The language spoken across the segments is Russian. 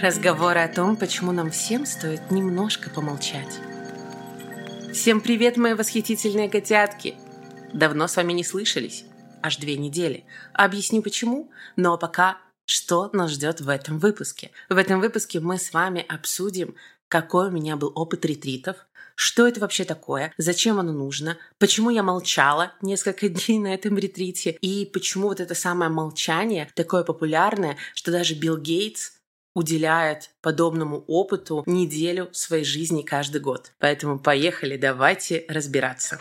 Разговоры о том, почему нам всем стоит немножко помолчать. Всем привет, мои восхитительные котятки! Давно с вами не слышались. Аж две недели. Объясню почему, но пока что нас ждет в этом выпуске. В этом выпуске мы с вами обсудим, какой у меня был опыт ретритов, что это вообще такое, зачем оно нужно, почему я молчала несколько дней на этом ретрите, и почему вот это самое молчание такое популярное, что даже Билл Гейтс уделяет подобному опыту неделю своей жизни каждый год. Поэтому поехали, давайте разбираться.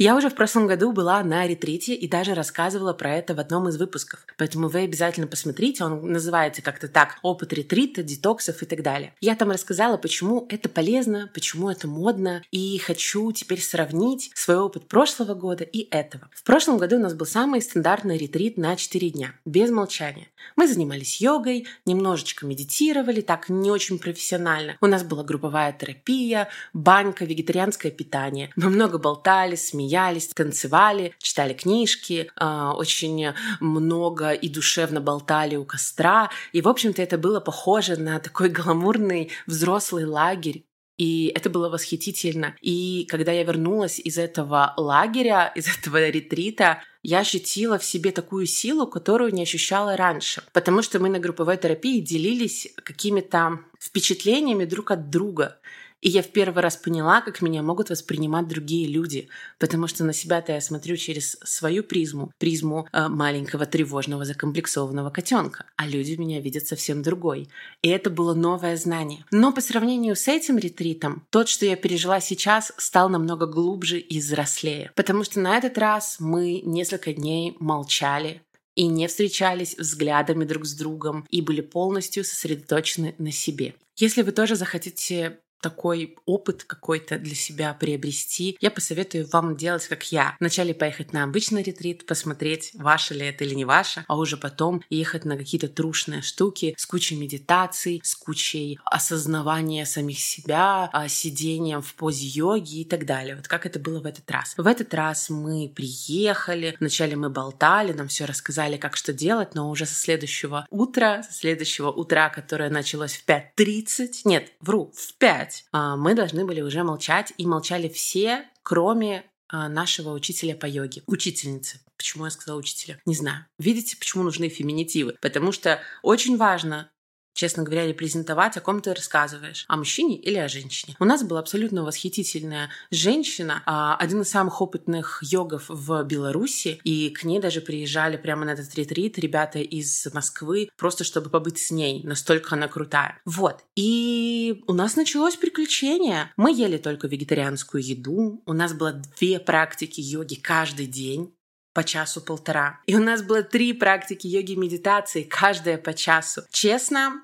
Я уже в прошлом году была на ретрите и даже рассказывала про это в одном из выпусков. Поэтому вы обязательно посмотрите, он называется как-то так «Опыт ретрита, детоксов и так далее». Я там рассказала, почему это полезно, почему это модно, и хочу теперь сравнить свой опыт прошлого года и этого. В прошлом году у нас был самый стандартный ретрит на 4 дня, без молчания. Мы занимались йогой, немножечко медитировали, так не очень профессионально. У нас была групповая терапия, банька, вегетарианское питание. Мы много болтали, смеялись, смеялись, танцевали, читали книжки, а, очень много и душевно болтали у костра. И, в общем-то, это было похоже на такой гламурный взрослый лагерь, и это было восхитительно. И когда я вернулась из этого лагеря, из этого ретрита, я ощутила в себе такую силу, которую не ощущала раньше. Потому что мы на групповой терапии делились какими-то впечатлениями друг от друга. И я в первый раз поняла, как меня могут воспринимать другие люди, потому что на себя-то я смотрю через свою призму, призму э, маленького тревожного закомплексованного котенка, а люди меня видят совсем другой. И это было новое знание. Но по сравнению с этим ретритом, тот, что я пережила сейчас, стал намного глубже и взрослее, потому что на этот раз мы несколько дней молчали, и не встречались взглядами друг с другом и были полностью сосредоточены на себе. Если вы тоже захотите такой опыт какой-то для себя приобрести, я посоветую вам делать, как я. Вначале поехать на обычный ретрит, посмотреть, ваше ли это или не ваше, а уже потом ехать на какие-то трушные штуки с кучей медитаций, с кучей осознавания самих себя, а, сидением в позе йоги и так далее. Вот как это было в этот раз. В этот раз мы приехали, вначале мы болтали, нам все рассказали, как что делать, но уже со следующего утра, со следующего утра, которое началось в 5.30, нет, вру, в 5, молчать. А, мы должны были уже молчать, и молчали все, кроме а, нашего учителя по йоге, учительницы. Почему я сказала учителя? Не знаю. Видите, почему нужны феминитивы? Потому что очень важно честно говоря, репрезентовать, о ком ты рассказываешь, о мужчине или о женщине. У нас была абсолютно восхитительная женщина, а, один из самых опытных йогов в Беларуси, и к ней даже приезжали прямо на этот ретрит ребята из Москвы, просто чтобы побыть с ней, настолько она крутая. Вот. И у нас началось приключение. Мы ели только вегетарианскую еду, у нас было две практики йоги каждый день по часу-полтора. И у нас было три практики йоги медитации, каждая по часу. Честно,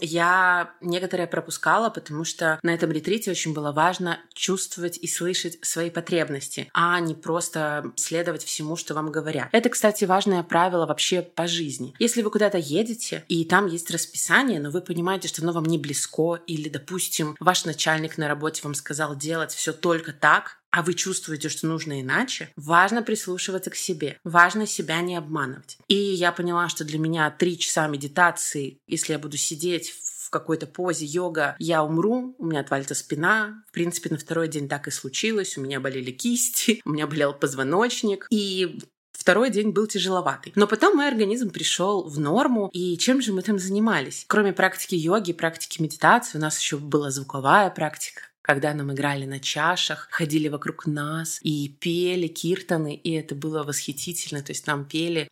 я некоторые пропускала, потому что на этом ретрите очень было важно чувствовать и слышать свои потребности, а не просто следовать всему, что вам говорят. Это, кстати, важное правило вообще по жизни. Если вы куда-то едете, и там есть расписание, но вы понимаете, что оно вам не близко, или, допустим, ваш начальник на работе вам сказал делать все только так, а вы чувствуете, что нужно иначе, важно прислушиваться к себе, важно себя не обманывать. И я поняла, что для меня три часа медитации, если я буду сидеть в какой-то позе йога, я умру, у меня отвалится спина. В принципе, на второй день так и случилось. У меня болели кисти, у меня болел позвоночник. И Второй день был тяжеловатый. Но потом мой организм пришел в норму. И чем же мы там занимались? Кроме практики йоги, практики медитации, у нас еще была звуковая практика когда нам играли на чашах, ходили вокруг нас и пели киртаны, и это было восхитительно. То есть нам пели,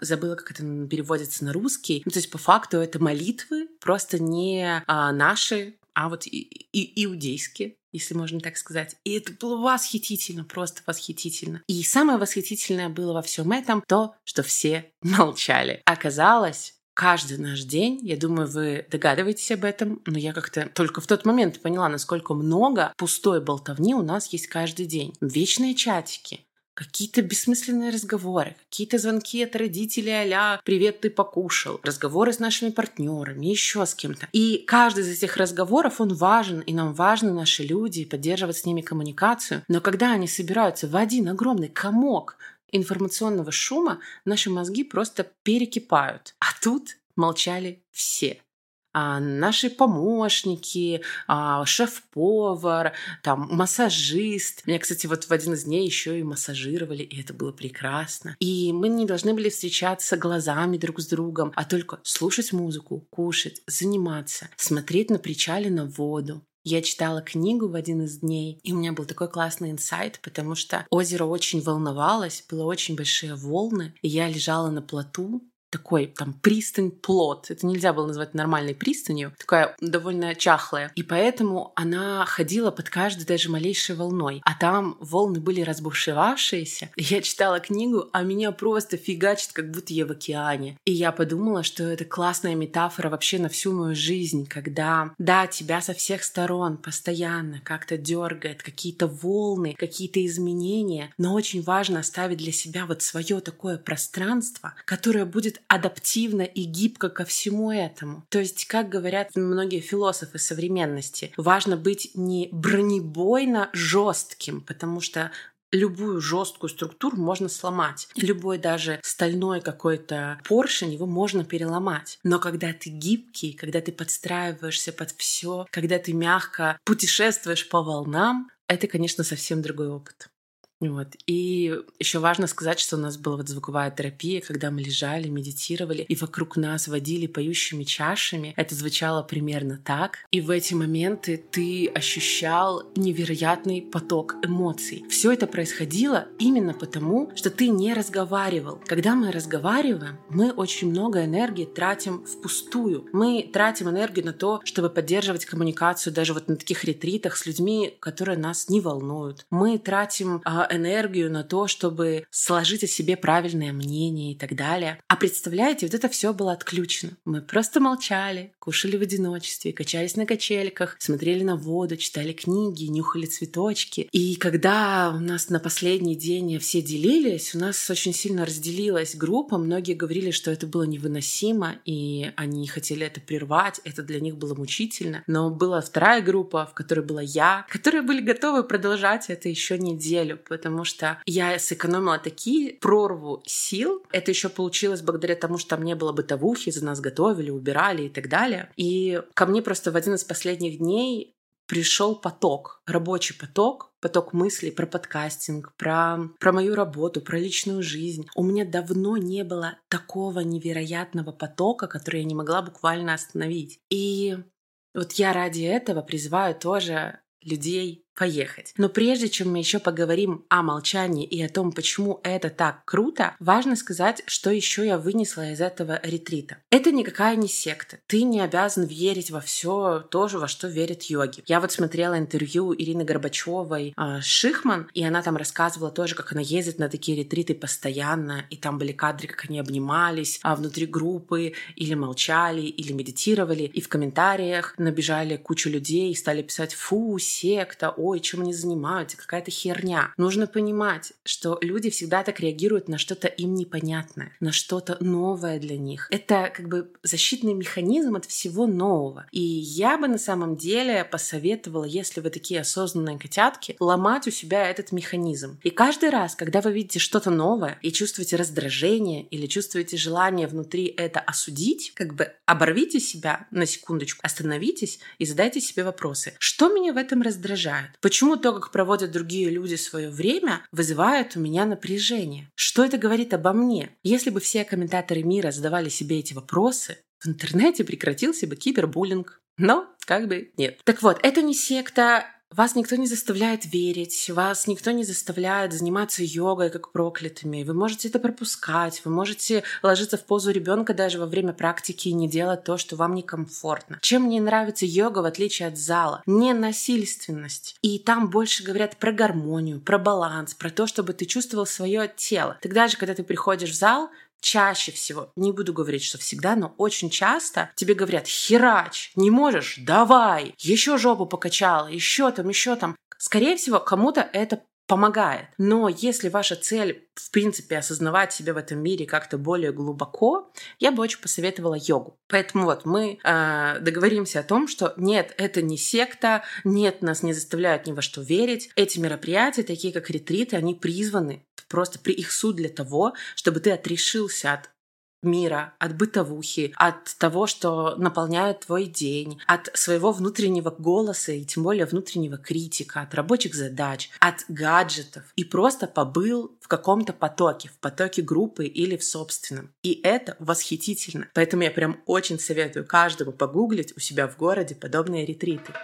забыла, как это переводится на русский. Ну, то есть по факту это молитвы, просто не а, наши, а вот и, и, иудейские, если можно так сказать. И это было восхитительно, просто восхитительно. И самое восхитительное было во всем этом то, что все молчали. Оказалось, каждый наш день, я думаю, вы догадываетесь об этом, но я как-то только в тот момент поняла, насколько много пустой болтовни у нас есть каждый день. Вечные чатики, какие-то бессмысленные разговоры, какие-то звонки от родителей а «Привет, ты покушал», разговоры с нашими партнерами, еще с кем-то. И каждый из этих разговоров, он важен, и нам важны наши люди, поддерживать с ними коммуникацию. Но когда они собираются в один огромный комок информационного шума наши мозги просто перекипают. А тут молчали все а, наши помощники, а, шеф-повар, там, массажист. Меня, кстати, вот в один из дней еще и массажировали, и это было прекрасно. И мы не должны были встречаться глазами друг с другом, а только слушать музыку, кушать, заниматься, смотреть на причале на воду. Я читала книгу в один из дней, и у меня был такой классный инсайт, потому что озеро очень волновалось, было очень большие волны, и я лежала на плоту, такой там пристань плот. Это нельзя было назвать нормальной пристанью, такая довольно чахлая. И поэтому она ходила под каждой даже малейшей волной. А там волны были разбушевавшиеся. Я читала книгу, а меня просто фигачит, как будто я в океане. И я подумала, что это классная метафора вообще на всю мою жизнь, когда, да, тебя со всех сторон постоянно как-то дергает, какие-то волны, какие-то изменения, но очень важно оставить для себя вот свое такое пространство, которое будет адаптивно и гибко ко всему этому. То есть, как говорят многие философы современности, важно быть не бронебойно жестким, потому что любую жесткую структуру можно сломать. Любой даже стальной какой-то поршень, его можно переломать. Но когда ты гибкий, когда ты подстраиваешься под все, когда ты мягко путешествуешь по волнам, это, конечно, совсем другой опыт. Вот. И еще важно сказать, что у нас была вот звуковая терапия, когда мы лежали, медитировали, и вокруг нас водили поющими чашами. Это звучало примерно так. И в эти моменты ты ощущал невероятный поток эмоций. Все это происходило именно потому, что ты не разговаривал. Когда мы разговариваем, мы очень много энергии тратим впустую. Мы тратим энергию на то, чтобы поддерживать коммуникацию даже вот на таких ретритах с людьми, которые нас не волнуют. Мы тратим а, энергию на то, чтобы сложить о себе правильное мнение и так далее. А представляете, вот это все было отключено. Мы просто молчали, кушали в одиночестве, качались на качельках, смотрели на воду, читали книги, нюхали цветочки. И когда у нас на последний день все делились, у нас очень сильно разделилась группа. Многие говорили, что это было невыносимо, и они хотели это прервать. Это для них было мучительно. Но была вторая группа, в которой была я, которые были готовы продолжать это еще неделю, потому что я сэкономила такие прорву сил. Это еще получилось благодаря тому, что там не было бытовухи, за нас готовили, убирали и так далее. И ко мне просто в один из последних дней пришел поток, рабочий поток, поток мыслей про подкастинг, про, про мою работу, про личную жизнь. У меня давно не было такого невероятного потока, который я не могла буквально остановить. И вот я ради этого призываю тоже людей поехать. Но прежде чем мы еще поговорим о молчании и о том, почему это так круто, важно сказать, что еще я вынесла из этого ретрита. Это никакая не секта. Ты не обязан верить во все то же, во что верят йоги. Я вот смотрела интервью Ирины Горбачевой э, Шихман, и она там рассказывала тоже, как она ездит на такие ретриты постоянно, и там были кадры, как они обнимались а внутри группы, или молчали, или медитировали, и в комментариях набежали кучу людей и стали писать «фу, секта, ой, чем они занимаются, какая-то херня. Нужно понимать, что люди всегда так реагируют на что-то им непонятное, на что-то новое для них. Это как бы защитный механизм от всего нового. И я бы на самом деле посоветовала, если вы такие осознанные котятки, ломать у себя этот механизм. И каждый раз, когда вы видите что-то новое и чувствуете раздражение или чувствуете желание внутри это осудить, как бы оборвите себя на секундочку, остановитесь и задайте себе вопросы. Что меня в этом раздражает? Почему то, как проводят другие люди свое время, вызывает у меня напряжение? Что это говорит обо мне? Если бы все комментаторы мира задавали себе эти вопросы, в интернете прекратился бы кибербуллинг. Но как бы нет. Так вот, это не секта, вас никто не заставляет верить, вас никто не заставляет заниматься йогой как проклятыми. Вы можете это пропускать, вы можете ложиться в позу ребенка даже во время практики и не делать то, что вам некомфортно. Чем мне нравится йога, в отличие от зала? Не насильственность. И там больше говорят про гармонию, про баланс, про то, чтобы ты чувствовал свое тело. Тогда же, когда ты приходишь в зал, чаще всего, не буду говорить, что всегда, но очень часто тебе говорят, херач, не можешь, давай, еще жопу покачала, еще там, еще там. Скорее всего, кому-то это помогает. Но если ваша цель, в принципе, осознавать себя в этом мире как-то более глубоко, я бы очень посоветовала йогу. Поэтому вот мы э, договоримся о том, что нет, это не секта, нет, нас не заставляют ни во что верить. Эти мероприятия, такие как ретриты, они призваны просто при их суть для того, чтобы ты отрешился от мира, от бытовухи, от того, что наполняет твой день, от своего внутреннего голоса и тем более внутреннего критика, от рабочих задач, от гаджетов и просто побыл в каком-то потоке, в потоке группы или в собственном. И это восхитительно. Поэтому я прям очень советую каждому погуглить у себя в городе подобные ретриты.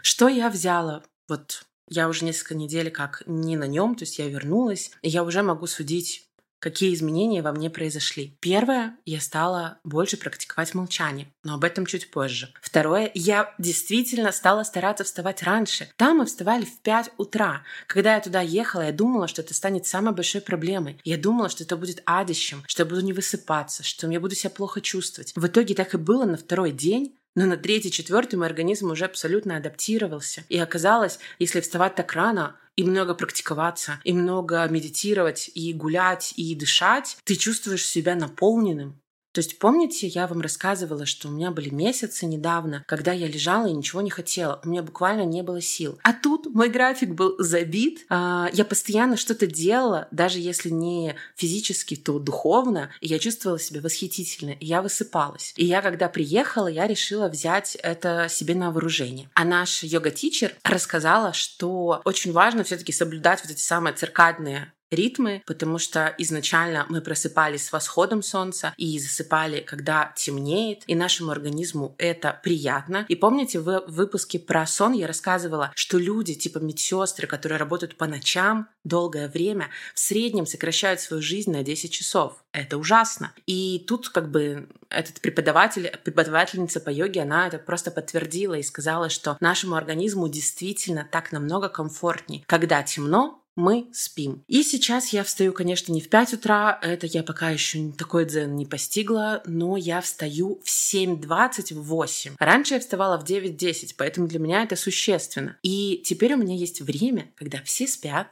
Что я взяла вот я уже несколько недель как не на нем, то есть я вернулась, и я уже могу судить какие изменения во мне произошли. Первое, я стала больше практиковать молчание, но об этом чуть позже. Второе, я действительно стала стараться вставать раньше. Там мы вставали в 5 утра. Когда я туда ехала, я думала, что это станет самой большой проблемой. Я думала, что это будет адищем, что я буду не высыпаться, что я буду себя плохо чувствовать. В итоге так и было на второй день. Но на третий, четвертый мой организм уже абсолютно адаптировался. И оказалось, если вставать так рано, и много практиковаться, и много медитировать, и гулять, и дышать, ты чувствуешь себя наполненным, то есть помните, я вам рассказывала, что у меня были месяцы недавно, когда я лежала и ничего не хотела. У меня буквально не было сил. А тут мой график был забит. А, я постоянно что-то делала, даже если не физически, то духовно. И я чувствовала себя восхитительно. И я высыпалась. И я, когда приехала, я решила взять это себе на вооружение. А наш йога-тичер рассказала, что очень важно все-таки соблюдать вот эти самые циркадные ритмы, потому что изначально мы просыпались с восходом солнца и засыпали, когда темнеет, и нашему организму это приятно. И помните, в выпуске про сон я рассказывала, что люди типа медсестры, которые работают по ночам долгое время, в среднем сокращают свою жизнь на 10 часов. Это ужасно. И тут как бы этот преподаватель, преподавательница по йоге, она это просто подтвердила и сказала, что нашему организму действительно так намного комфортнее, когда темно, мы спим. И сейчас я встаю, конечно, не в 5 утра, это я пока еще такой дзен не постигла, но я встаю в 7.20, в 8. Раньше я вставала в 9.10, поэтому для меня это существенно. И теперь у меня есть время, когда все спят,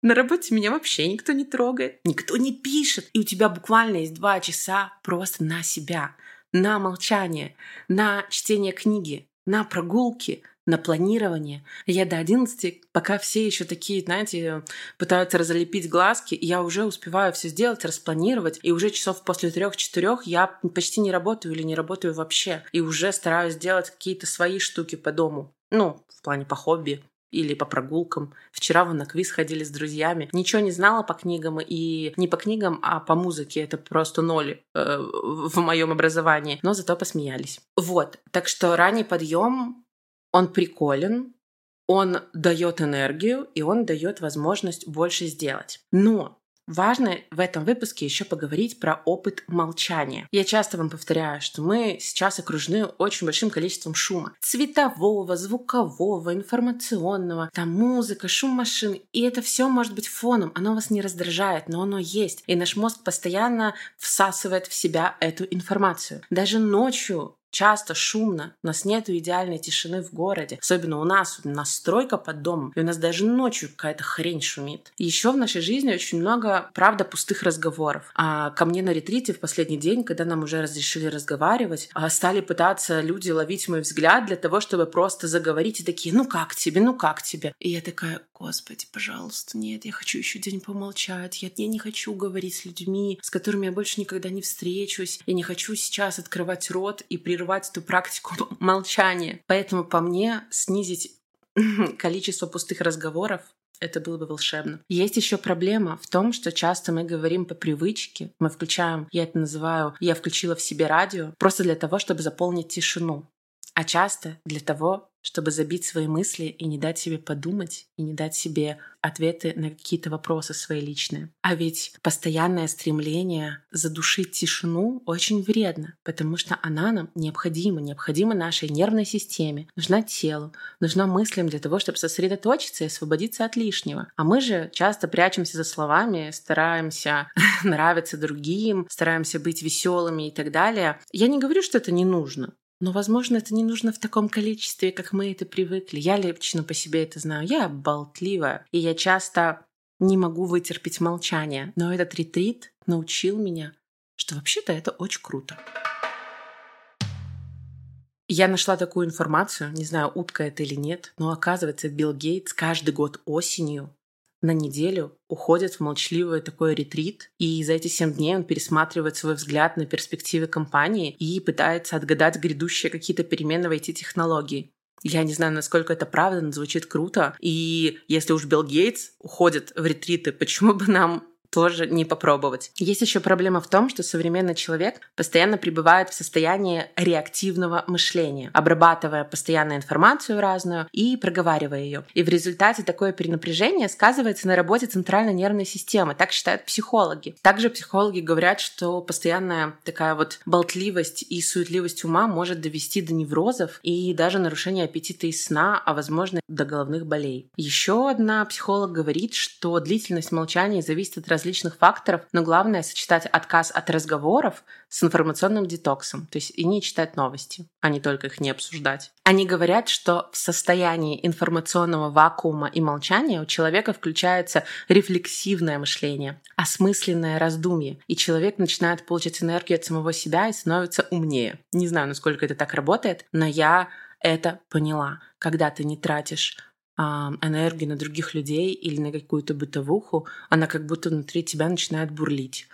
на работе меня вообще никто не трогает, никто не пишет, и у тебя буквально есть два часа просто на себя, на молчание, на чтение книги, на прогулки, на планирование. Я до 11, пока все еще такие, знаете, пытаются разлепить глазки, я уже успеваю все сделать, распланировать, и уже часов после трех-четырех я почти не работаю или не работаю вообще, и уже стараюсь делать какие-то свои штуки по дому. Ну, в плане по хобби, или по прогулкам. Вчера вы на квиз ходили с друзьями. Ничего не знала по книгам и не по книгам, а по музыке. Это просто ноль э, в моем образовании. Но зато посмеялись. Вот. Так что ранний подъем он приколен, он дает энергию, и он дает возможность больше сделать. Но Важно в этом выпуске еще поговорить про опыт молчания. Я часто вам повторяю, что мы сейчас окружены очень большим количеством шума. Цветового, звукового, информационного, там музыка, шум машин. И это все может быть фоном. Оно вас не раздражает, но оно есть. И наш мозг постоянно всасывает в себя эту информацию. Даже ночью часто шумно, у нас нет идеальной тишины в городе. Особенно у нас, у нас стройка под домом, и у нас даже ночью какая-то хрень шумит. Еще в нашей жизни очень много, правда, пустых разговоров. А ко мне на ретрите в последний день, когда нам уже разрешили разговаривать, а, стали пытаться люди ловить мой взгляд для того, чтобы просто заговорить и такие, ну как тебе, ну как тебе? И я такая, господи, пожалуйста, нет, я хочу еще день помолчать, я, я не хочу говорить с людьми, с которыми я больше никогда не встречусь, я не хочу сейчас открывать рот и при прерывать эту практику молчания. Поэтому по мне снизить количество пустых разговоров это было бы волшебно. Есть еще проблема в том, что часто мы говорим по привычке. Мы включаем, я это называю, я включила в себе радио, просто для того, чтобы заполнить тишину. А часто для того, чтобы забить свои мысли и не дать себе подумать, и не дать себе ответы на какие-то вопросы свои личные. А ведь постоянное стремление задушить тишину очень вредно, потому что она нам необходима, необходима нашей нервной системе, нужна телу, нужна мыслям для того, чтобы сосредоточиться и освободиться от лишнего. А мы же часто прячемся за словами, стараемся нравиться другим, стараемся быть веселыми и так далее. Я не говорю, что это не нужно. Но, возможно, это не нужно в таком количестве, как мы это привыкли. Я лично по себе это знаю. Я болтливая. И я часто не могу вытерпеть молчание. Но этот ретрит научил меня, что вообще-то это очень круто. Я нашла такую информацию, не знаю, утка это или нет, но оказывается, Билл Гейтс каждый год осенью на неделю уходит в молчаливый такой ретрит, и за эти семь дней он пересматривает свой взгляд на перспективы компании и пытается отгадать грядущие какие-то перемены в IT-технологии. Я не знаю, насколько это правда, но звучит круто. И если уж Билл Гейтс уходит в ретриты, почему бы нам тоже не попробовать. Есть еще проблема в том, что современный человек постоянно пребывает в состоянии реактивного мышления, обрабатывая постоянно информацию разную и проговаривая ее. И в результате такое перенапряжение сказывается на работе центральной нервной системы, так считают психологи. Также психологи говорят, что постоянная такая вот болтливость и суетливость ума может довести до неврозов и даже нарушения аппетита и сна, а возможно до головных болей. Еще одна психолог говорит, что длительность молчания зависит от различных факторов, но главное сочетать отказ от разговоров с информационным детоксом, то есть и не читать новости, а не только их не обсуждать. Они говорят, что в состоянии информационного вакуума и молчания у человека включается рефлексивное мышление, осмысленное раздумье, и человек начинает получать энергию от самого себя и становится умнее. Не знаю, насколько это так работает, но я это поняла. Когда ты не тратишь энергию на других людей или на какую-то бытовуху, она как будто внутри тебя начинает бурлить.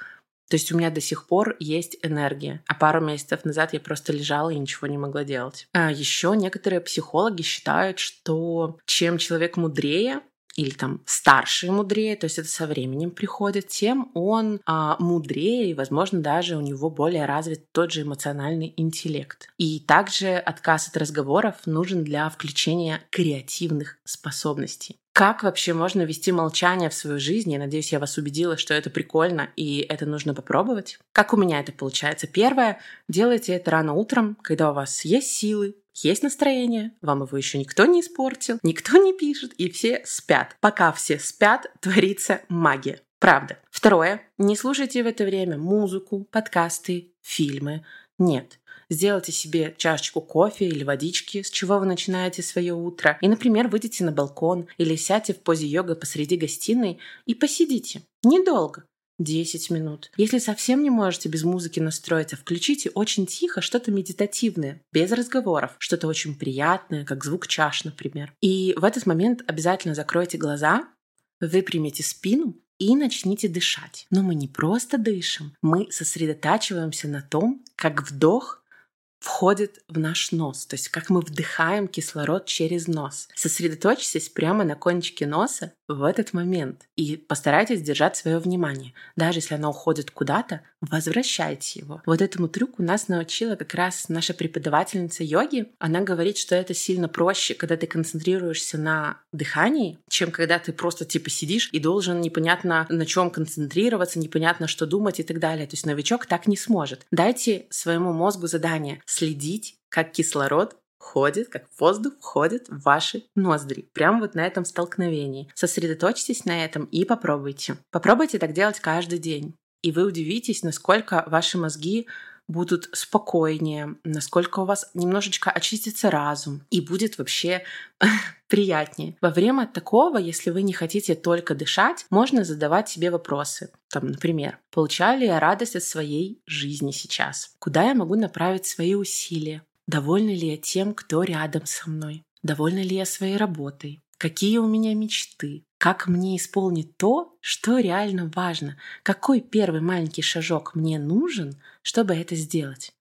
То есть у меня до сих пор есть энергия. А пару месяцев назад я просто лежала и ничего не могла делать. А еще некоторые психологи считают, что чем человек мудрее, или там старше и мудрее, то есть это со временем приходит, тем он а, мудрее и, возможно, даже у него более развит тот же эмоциональный интеллект. И также отказ от разговоров нужен для включения креативных способностей. Как вообще можно вести молчание в свою жизнь? Я надеюсь, я вас убедила, что это прикольно и это нужно попробовать. Как у меня это получается? Первое, делайте это рано утром, когда у вас есть силы, есть настроение, вам его еще никто не испортил, никто не пишет, и все спят. Пока все спят, творится магия. Правда. Второе. Не слушайте в это время музыку, подкасты, фильмы. Нет. Сделайте себе чашечку кофе или водички, с чего вы начинаете свое утро, и, например, выйдите на балкон или сядьте в позе йога посреди гостиной и посидите. Недолго. 10 минут. Если совсем не можете без музыки настроиться, включите очень тихо что-то медитативное, без разговоров, что-то очень приятное, как звук чаш, например. И в этот момент обязательно закройте глаза, выпрямите спину и начните дышать. Но мы не просто дышим, мы сосредотачиваемся на том, как вдох входит в наш нос, то есть как мы вдыхаем кислород через нос. Сосредоточьтесь прямо на кончике носа в этот момент и постарайтесь держать свое внимание. Даже если оно уходит куда-то, возвращайте его. Вот этому трюку нас научила как раз наша преподавательница йоги. Она говорит, что это сильно проще, когда ты концентрируешься на дыхании, чем когда ты просто типа сидишь и должен непонятно на чем концентрироваться, непонятно что думать и так далее. То есть новичок так не сможет. Дайте своему мозгу задание следить, как кислород входит, как воздух входит в ваши ноздри. Прямо вот на этом столкновении. Сосредоточьтесь на этом и попробуйте. Попробуйте так делать каждый день. И вы удивитесь, насколько ваши мозги будут спокойнее, насколько у вас немножечко очистится разум и будет вообще приятнее. Во время такого, если вы не хотите только дышать, можно задавать себе вопросы. Там, например, получаю ли я радость от своей жизни сейчас? Куда я могу направить свои усилия? Довольна ли я тем, кто рядом со мной? Довольна ли я своей работой? Какие у меня мечты? Как мне исполнить то, что реально важно? Какой первый маленький шажок мне нужен, чтобы это сделать?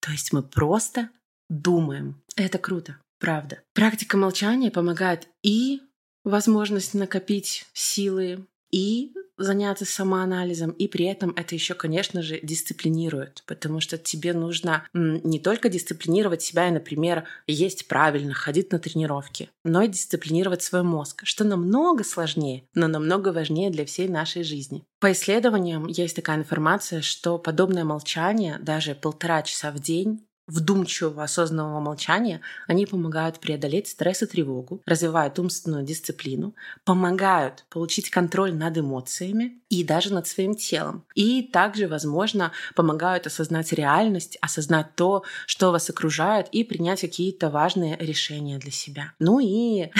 То есть мы просто думаем. Это круто, правда. Практика молчания помогает и возможность накопить силы, и заняться самоанализом, и при этом это еще, конечно же, дисциплинирует, потому что тебе нужно не только дисциплинировать себя и, например, есть правильно, ходить на тренировки, но и дисциплинировать свой мозг, что намного сложнее, но намного важнее для всей нашей жизни. По исследованиям есть такая информация, что подобное молчание, даже полтора часа в день, вдумчивого, осознанного молчания, они помогают преодолеть стресс и тревогу, развивают умственную дисциплину, помогают получить контроль над эмоциями и даже над своим телом. И также, возможно, помогают осознать реальность, осознать то, что вас окружает, и принять какие-то важные решения для себя. Ну и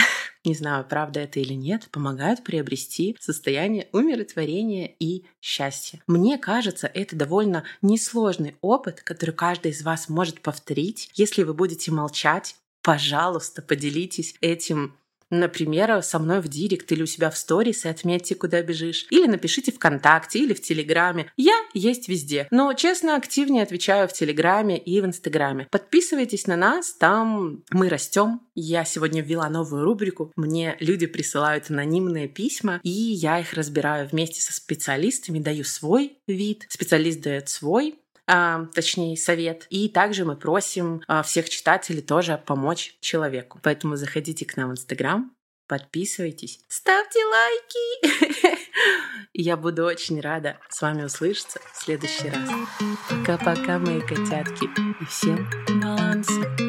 не знаю, правда это или нет, помогают приобрести состояние умиротворения и счастья. Мне кажется, это довольно несложный опыт, который каждый из вас может повторить. Если вы будете молчать, пожалуйста, поделитесь этим Например, со мной в директ или у себя в сторис и отметьте, куда бежишь. Или напишите ВКонтакте или в Телеграме. Я есть везде. Но, честно, активнее отвечаю в Телеграме и в Инстаграме. Подписывайтесь на нас, там мы растем. Я сегодня ввела новую рубрику. Мне люди присылают анонимные письма, и я их разбираю вместе со специалистами, даю свой вид, специалист дает свой, а, точнее совет. И также мы просим а, всех читателей тоже помочь человеку. Поэтому заходите к нам в Инстаграм, подписывайтесь, ставьте лайки. Я буду очень рада с вами услышаться в следующий раз. Пока-пока, мои котятки. И всем баланса.